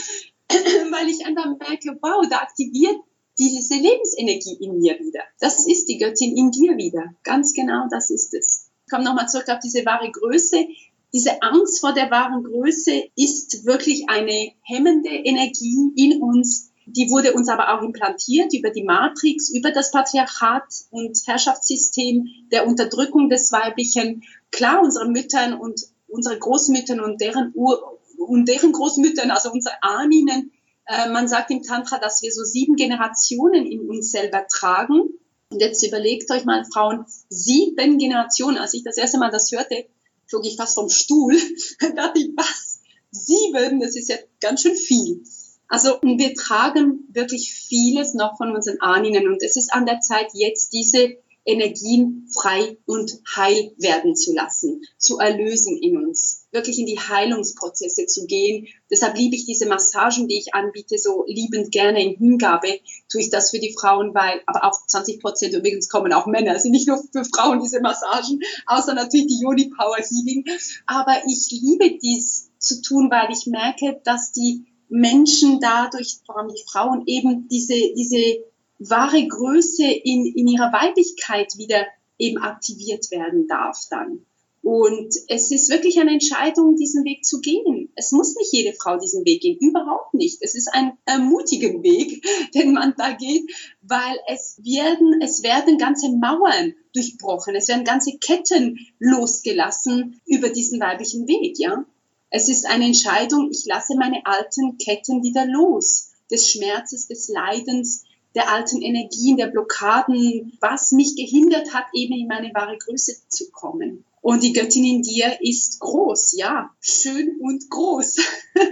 <clears throat> weil ich einfach merke, wow, da aktiviert diese Lebensenergie in mir wieder. Das ist die Göttin in dir wieder. Ganz genau, das ist es. Ich komme nochmal zurück auf diese wahre Größe. Diese Angst vor der wahren Größe ist wirklich eine hemmende Energie in uns, die wurde uns aber auch implantiert über die Matrix, über das Patriarchat und Herrschaftssystem der Unterdrückung des Weiblichen. Klar, unsere Müttern und unsere Großmüttern und deren Ur und deren Großmüttern, also unsere Ahnen, äh, man sagt im Tantra, dass wir so sieben Generationen in uns selber tragen. Und jetzt überlegt euch mal, Frauen, sieben Generationen. Als ich das erste Mal das hörte, flog ich fast vom Stuhl. <laughs> da dachte ich, was? Sieben? Das ist ja ganz schön viel. Also wir tragen wirklich vieles noch von unseren Ahnen und es ist an der Zeit, jetzt diese Energien frei und heil werden zu lassen, zu erlösen in uns, wirklich in die Heilungsprozesse zu gehen. Deshalb liebe ich diese Massagen, die ich anbiete, so liebend gerne in Hingabe, tue ich das für die Frauen, weil, aber auch 20 Prozent übrigens kommen auch Männer, also nicht nur für Frauen diese Massagen, außer natürlich die Yoni Power Healing. Aber ich liebe dies zu tun, weil ich merke, dass die Menschen dadurch, vor allem die Frauen, eben diese, diese wahre Größe in, in ihrer Weiblichkeit wieder eben aktiviert werden darf dann. Und es ist wirklich eine Entscheidung, diesen Weg zu gehen. Es muss nicht jede Frau diesen Weg gehen, überhaupt nicht. Es ist ein ermutigen Weg, <laughs> den man da geht, weil es werden, es werden ganze Mauern durchbrochen, es werden ganze Ketten losgelassen über diesen weiblichen Weg, ja. Es ist eine Entscheidung, ich lasse meine alten Ketten wieder los, des Schmerzes, des Leidens, der alten Energien, der Blockaden, was mich gehindert hat, eben in meine wahre Größe zu kommen. Und die Göttin in dir ist groß, ja, schön und groß.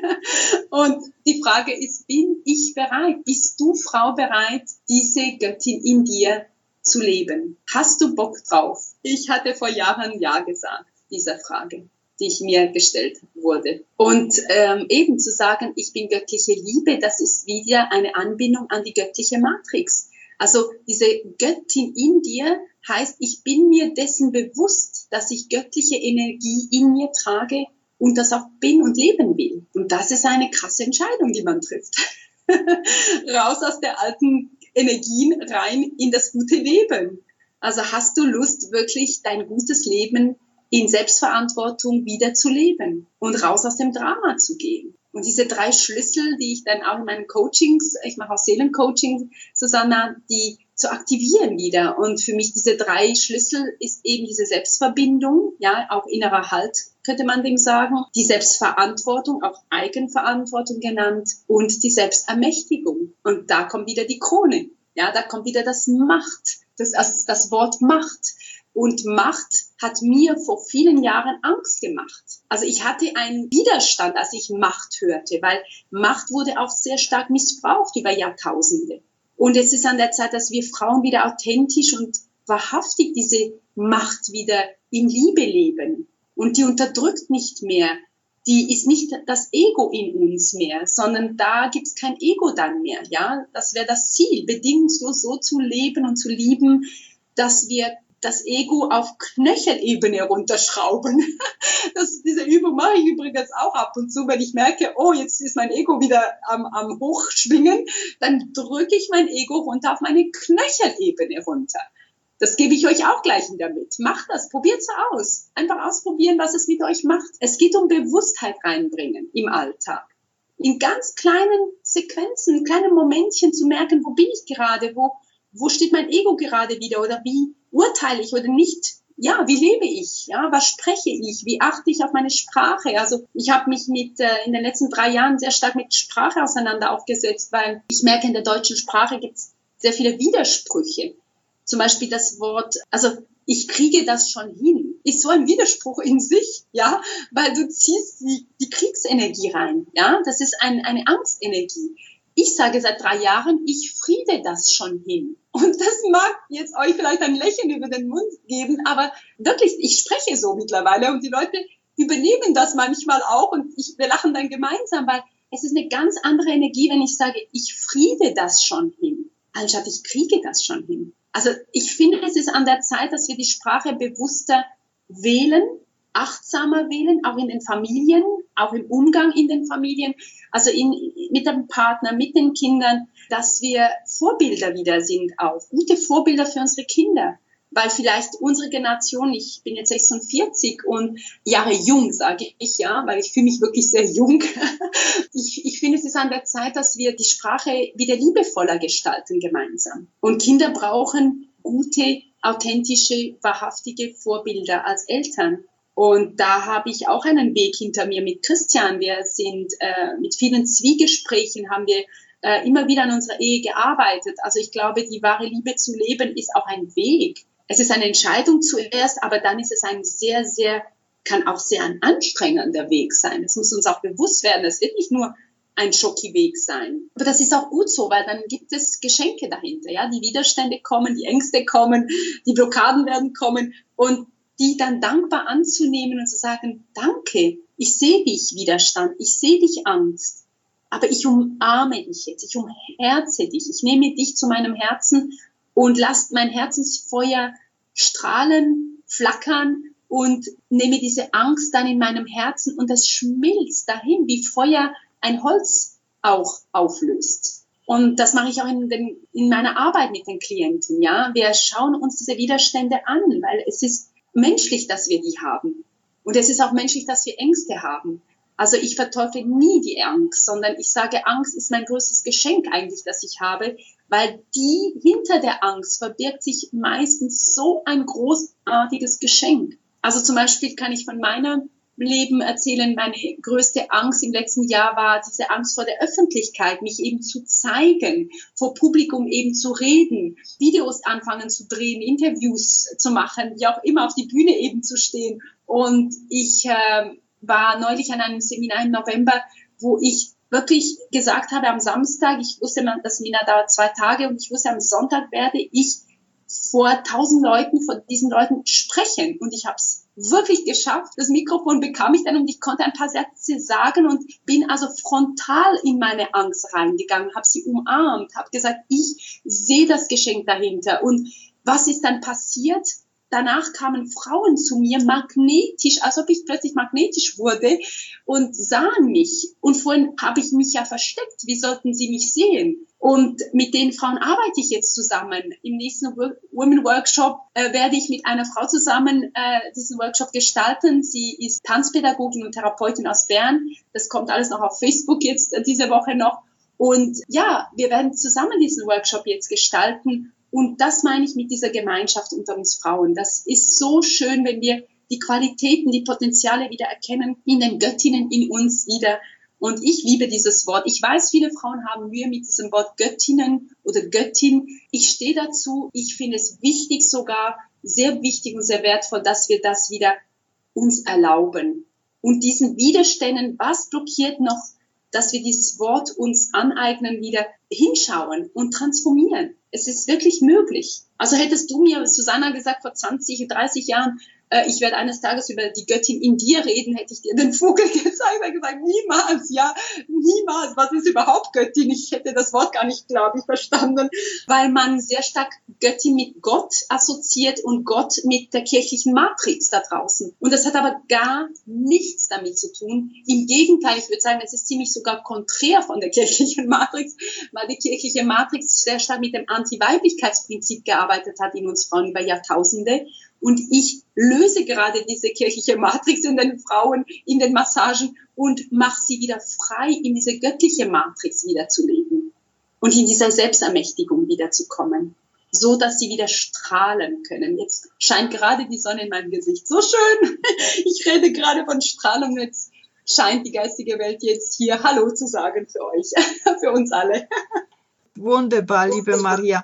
<laughs> und die Frage ist, bin ich bereit? Bist du, Frau, bereit, diese Göttin in dir zu leben? Hast du Bock drauf? Ich hatte vor Jahren Ja gesagt, dieser Frage die ich mir gestellt wurde. Und ähm, eben zu sagen, ich bin göttliche Liebe, das ist wieder eine Anbindung an die göttliche Matrix. Also diese Göttin in dir heißt, ich bin mir dessen bewusst, dass ich göttliche Energie in mir trage und das auch bin und leben will. Und das ist eine krasse Entscheidung, die man trifft. <laughs> Raus aus der alten Energien rein in das gute Leben. Also hast du Lust, wirklich dein gutes Leben in Selbstverantwortung wieder zu leben und raus aus dem Drama zu gehen. Und diese drei Schlüssel, die ich dann auch in meinen Coachings, ich mache auch Seelencoaching, Susanna, die zu aktivieren wieder. Und für mich diese drei Schlüssel ist eben diese Selbstverbindung, ja, auch innerer Halt könnte man dem sagen, die Selbstverantwortung, auch Eigenverantwortung genannt und die Selbstermächtigung. Und da kommt wieder die Krone, ja, da kommt wieder das Macht, das, das Wort Macht. Und Macht hat mir vor vielen Jahren Angst gemacht. Also ich hatte einen Widerstand, als ich Macht hörte, weil Macht wurde auch sehr stark missbraucht über Jahrtausende. Und es ist an der Zeit, dass wir Frauen wieder authentisch und wahrhaftig diese Macht wieder in Liebe leben. Und die unterdrückt nicht mehr. Die ist nicht das Ego in uns mehr, sondern da gibt's kein Ego dann mehr. Ja, das wäre das Ziel, bedingungslos so zu leben und zu lieben, dass wir das Ego auf Knöchelebene runterschrauben. <laughs> Das, diese Übung mache ich übrigens auch ab und zu, wenn ich merke, oh, jetzt ist mein Ego wieder am, am Hochschwingen, dann drücke ich mein Ego runter auf meine Knöchelebene runter. Das gebe ich euch auch gleich damit. Macht das, probiert's aus. Einfach ausprobieren, was es mit euch macht. Es geht um Bewusstheit reinbringen im Alltag. In ganz kleinen Sequenzen, kleinen Momentchen zu merken, wo bin ich gerade, wo, wo steht mein Ego gerade wieder oder wie urteile ich oder nicht ja, wie lebe ich? Ja, was spreche ich? Wie achte ich auf meine Sprache? Also ich habe mich mit äh, in den letzten drei Jahren sehr stark mit Sprache auseinander aufgesetzt, weil ich merke, in der deutschen Sprache gibt es sehr viele Widersprüche. Zum Beispiel das Wort, also ich kriege das schon hin, ist so ein Widerspruch in sich, ja, weil du ziehst die, die Kriegsenergie rein, ja, das ist ein, eine Angstenergie. Ich sage seit drei Jahren, ich friede das schon hin. Und das mag jetzt euch vielleicht ein Lächeln über den Mund geben, aber wirklich, ich spreche so mittlerweile und die Leute übernehmen das manchmal auch und ich, wir lachen dann gemeinsam, weil es ist eine ganz andere Energie, wenn ich sage, ich friede das schon hin, anstatt ich kriege das schon hin. Also ich finde, es ist an der Zeit, dass wir die Sprache bewusster wählen, achtsamer wählen, auch in den Familien, auch im Umgang in den Familien, also in, mit dem Partner, mit den Kindern, dass wir Vorbilder wieder sind auch, gute Vorbilder für unsere Kinder weil vielleicht unsere Generation, ich bin jetzt 46 und Jahre jung, sage ich ja, weil ich fühle mich wirklich sehr jung. <laughs> Ich, ich finde, es ist an der Zeit, dass wir die Sprache wieder liebevoller gestalten gemeinsam. Und Kinder brauchen gute, authentische, wahrhaftige Vorbilder als Eltern. Und da habe ich auch einen Weg hinter mir mit Christian. Wir sind äh, mit vielen Zwiegesprächen haben wir äh, immer wieder an unserer Ehe gearbeitet. Also ich glaube, die wahre Liebe zu leben ist auch ein Weg es ist eine Entscheidung zuerst, aber dann ist es ein sehr, sehr, kann auch sehr ein anstrengender Weg sein. Das muss uns auch bewusst werden. Es wird nicht nur ein Schocki-Weg sein. Aber das ist auch gut so, weil dann gibt es Geschenke dahinter. Ja, die Widerstände kommen, die Ängste kommen, die Blockaden werden kommen und die dann dankbar anzunehmen und zu sagen, danke, ich sehe dich Widerstand, ich sehe dich Angst, aber ich umarme dich jetzt, ich umherze dich, ich nehme dich zu meinem Herzen und lasst mein Herzensfeuer strahlen, flackern und nehme diese Angst dann in meinem Herzen und das schmilzt dahin, wie Feuer ein Holz auch auflöst. Und das mache ich auch in, den, in meiner Arbeit mit den Klienten. Ja, wir schauen uns diese Widerstände an, weil es ist menschlich, dass wir die haben. Und es ist auch menschlich, dass wir Ängste haben. Also ich verteufle nie die Angst, sondern ich sage, Angst ist mein größtes Geschenk eigentlich, das ich habe, weil die hinter der Angst verbirgt sich meistens so ein großartiges Geschenk. Also zum Beispiel kann ich von meinem Leben erzählen, meine größte Angst im letzten Jahr war diese Angst vor der Öffentlichkeit, mich eben zu zeigen, vor Publikum eben zu reden, Videos anfangen zu drehen, Interviews zu machen, wie auch immer auf die Bühne eben zu stehen. Und ich äh, war neulich an einem Seminar im November, wo ich wirklich gesagt habe, am Samstag, ich wusste, das Seminar dauert zwei Tage und ich wusste, am Sonntag werde ich vor tausend Leuten, vor diesen Leuten sprechen. Und ich habe es wirklich geschafft. Das Mikrofon bekam ich dann und ich konnte ein paar Sätze sagen und bin also frontal in meine Angst reingegangen, habe sie umarmt, habe gesagt, ich sehe das Geschenk dahinter. Und was ist dann passiert? Danach kamen Frauen zu mir magnetisch, als ob ich plötzlich magnetisch wurde und sahen mich. Und vorhin habe ich mich ja versteckt. Wie sollten sie mich sehen? Und mit den Frauen arbeite ich jetzt zusammen. Im nächsten Women Workshop äh, werde ich mit einer Frau zusammen äh, diesen Workshop gestalten. Sie ist Tanzpädagogin und Therapeutin aus Bern. Das kommt alles noch auf Facebook jetzt äh, diese Woche noch. Und ja, wir werden zusammen diesen Workshop jetzt gestalten und das meine ich mit dieser Gemeinschaft unter uns Frauen. Das ist so schön, wenn wir die Qualitäten, die Potenziale wieder erkennen, in den Göttinnen in uns wieder. Und ich liebe dieses Wort. Ich weiß, viele Frauen haben Mühe mit diesem Wort Göttinnen oder Göttin. Ich stehe dazu. Ich finde es wichtig sogar, sehr wichtig und sehr wertvoll, dass wir das wieder uns erlauben. Und diesen Widerständen, was blockiert noch, dass wir dieses Wort uns aneignen, wieder hinschauen und transformieren. Es ist wirklich möglich. Also hättest du mir, Susanna, gesagt vor 20, 30 Jahren, äh, ich werde eines Tages über die Göttin in dir reden, hätte ich dir den Vogel <laughs> gezeigt und gesagt, niemals, ja, niemals, was ist überhaupt Göttin? Ich hätte das Wort gar nicht, glaube ich, verstanden, weil man sehr stark Göttin mit Gott assoziiert und Gott mit der kirchlichen Matrix da draußen. Und das hat aber gar nichts damit zu tun. Im Gegenteil, ich würde sagen, es ist ziemlich sogar konträr von der kirchlichen Matrix, weil die kirchliche Matrix sehr stark mit dem Anti-Weiblichkeitsprinzip gearbeitet hat in uns Frauen über Jahrtausende und ich löse gerade diese kirchliche Matrix in den Frauen, in den Massagen und mache sie wieder frei, in diese göttliche Matrix wiederzuleben und in dieser Selbstermächtigung wiederzukommen, so dass sie wieder strahlen können. Jetzt scheint gerade die Sonne in meinem Gesicht. So schön. <laughs> Ich rede gerade von Strahlung. Jetzt scheint die geistige Welt jetzt hier Hallo zu sagen für euch, <laughs> für uns alle. Wunderbar, liebe Maria.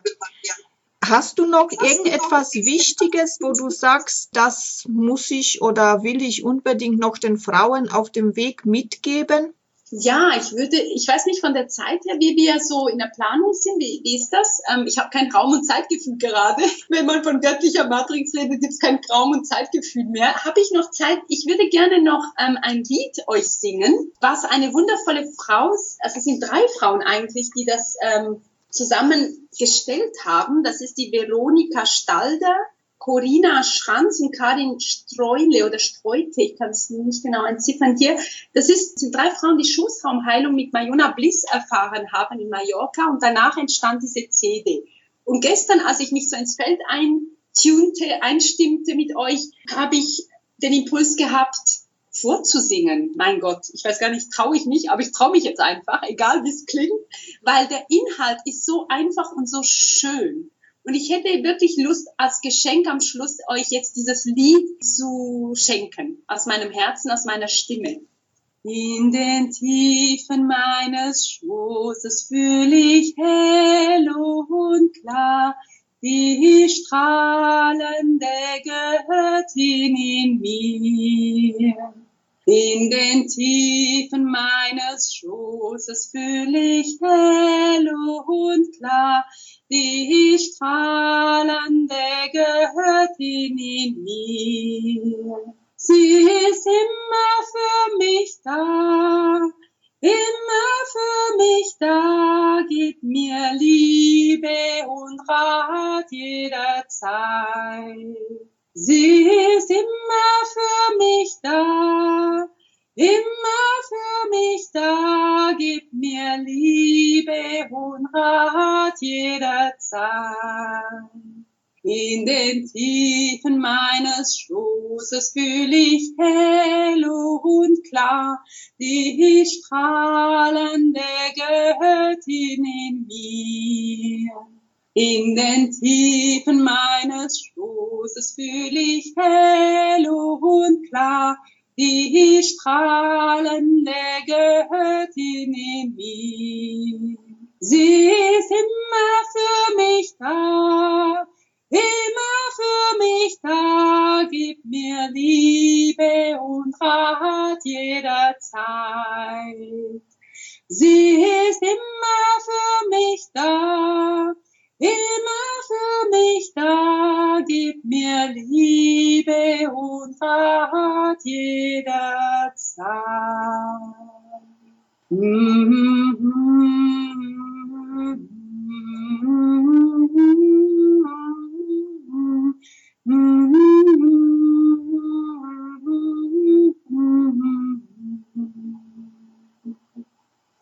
Hast du noch irgendetwas Wichtiges, wo du sagst, das muss ich oder will ich unbedingt noch den Frauen auf dem Weg mitgeben? Ja, ich würde, ich weiß nicht von der Zeit her, wie wir so in der Planung sind. Wie, wie ist das? Ähm, ich habe kein Raum- und Zeitgefühl gerade. <laughs> Wenn man von göttlicher Matrix redet, gibt es kein Raum- und Zeitgefühl mehr. Habe ich noch Zeit? Ich würde gerne noch ähm, ein Lied euch singen, was eine wundervolle Frau, also es sind drei Frauen eigentlich, die das ähm, zusammengestellt haben. Das ist die Veronika Stalder, Corina Schranz und Karin Streule oder Streute, ich kann es nicht genau entziffern hier. Das ist, sind drei Frauen, die Schoßraumheilung mit Mayona Bliss erfahren haben in Mallorca und danach entstand diese CD. Und gestern, als ich mich so ins Feld eintunte, einstimmte mit euch, habe ich den Impuls gehabt, vorzusingen. Mein Gott, ich weiß gar nicht, traue ich mich, aber ich traue mich jetzt einfach, egal wie es klingt, weil der Inhalt ist so einfach und so schön. Und ich hätte wirklich Lust, als Geschenk am Schluss euch jetzt dieses Lied zu schenken, aus meinem Herzen, aus meiner Stimme. In den Tiefen meines Schoßes fühle ich hell und klar die strahlende Göttin in mir. In den Tiefen meines Schoßes fühle ich hell und klar die strahlende Göttin in mir. Sie ist immer für mich da, immer für mich da, gibt mir Liebe und Rat jederzeit. Sie ist immer für mich da, immer für mich da, gib mir Liebe und Rat jederzeit. In den Tiefen meines Schoßes fühle ich hell und klar die strahlende Göttin in mir. In den Tiefen meines Schoßes fühle ich hell und klar die strahlende Göttin in mir. Sie ist immer für mich da, immer für mich da, gib mir Liebe und Rat jederzeit. Sie ist immer für mich da, immer für mich da, gib mir Liebe und Rat jederzeit.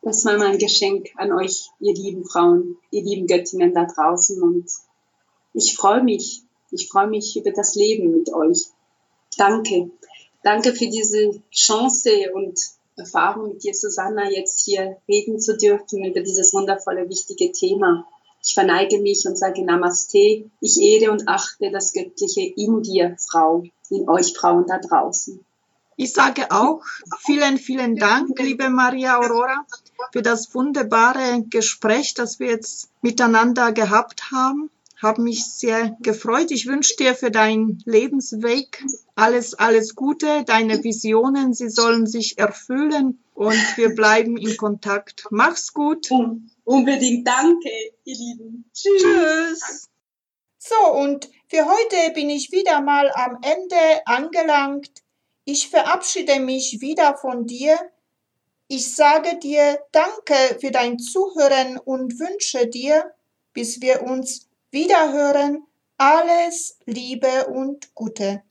Das war mein Geschenk an euch, ihr lieben Frauen, ihr lieben Göttinnen da draußen. Und ich freue mich, ich freue mich über das Leben mit euch. Danke. Danke für diese Chance und Erfahrung mit dir, Susanna, jetzt hier reden zu dürfen über dieses wundervolle, wichtige Thema. Ich verneige mich und sage Namaste. Ich ehre und achte das Göttliche in dir, Frau, in euch Frauen da draußen. Ich sage auch vielen, vielen Dank, liebe Maria Aurora, für das wunderbare Gespräch, das wir jetzt miteinander gehabt haben. Habe mich sehr gefreut. Ich wünsche dir für deinen Lebensweg alles, alles Gute. Deine Visionen, sie sollen sich erfüllen und wir bleiben in Kontakt. Mach's gut. Unbedingt danke, ihr Lieben. Tschüss. Tschüss. So, und für heute bin ich wieder mal am Ende angelangt. Ich verabschiede mich wieder von dir. Ich sage dir Danke für dein Zuhören und wünsche dir, bis wir uns wiederhören, alles Liebe und Gute.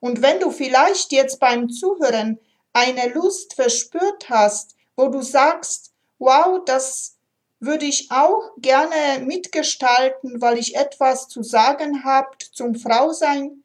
Und wenn du vielleicht jetzt beim Zuhören eine Lust verspürt hast, wo du sagst, wow, das würde ich auch gerne mitgestalten, weil ich etwas zu sagen habt zum Frausein,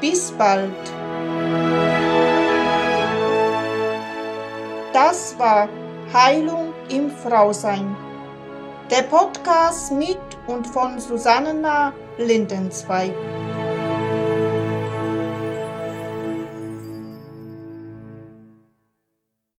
Bis bald. Das war Heilung im Frausein. Der Podcast mit und von Susanna Lindenzweig.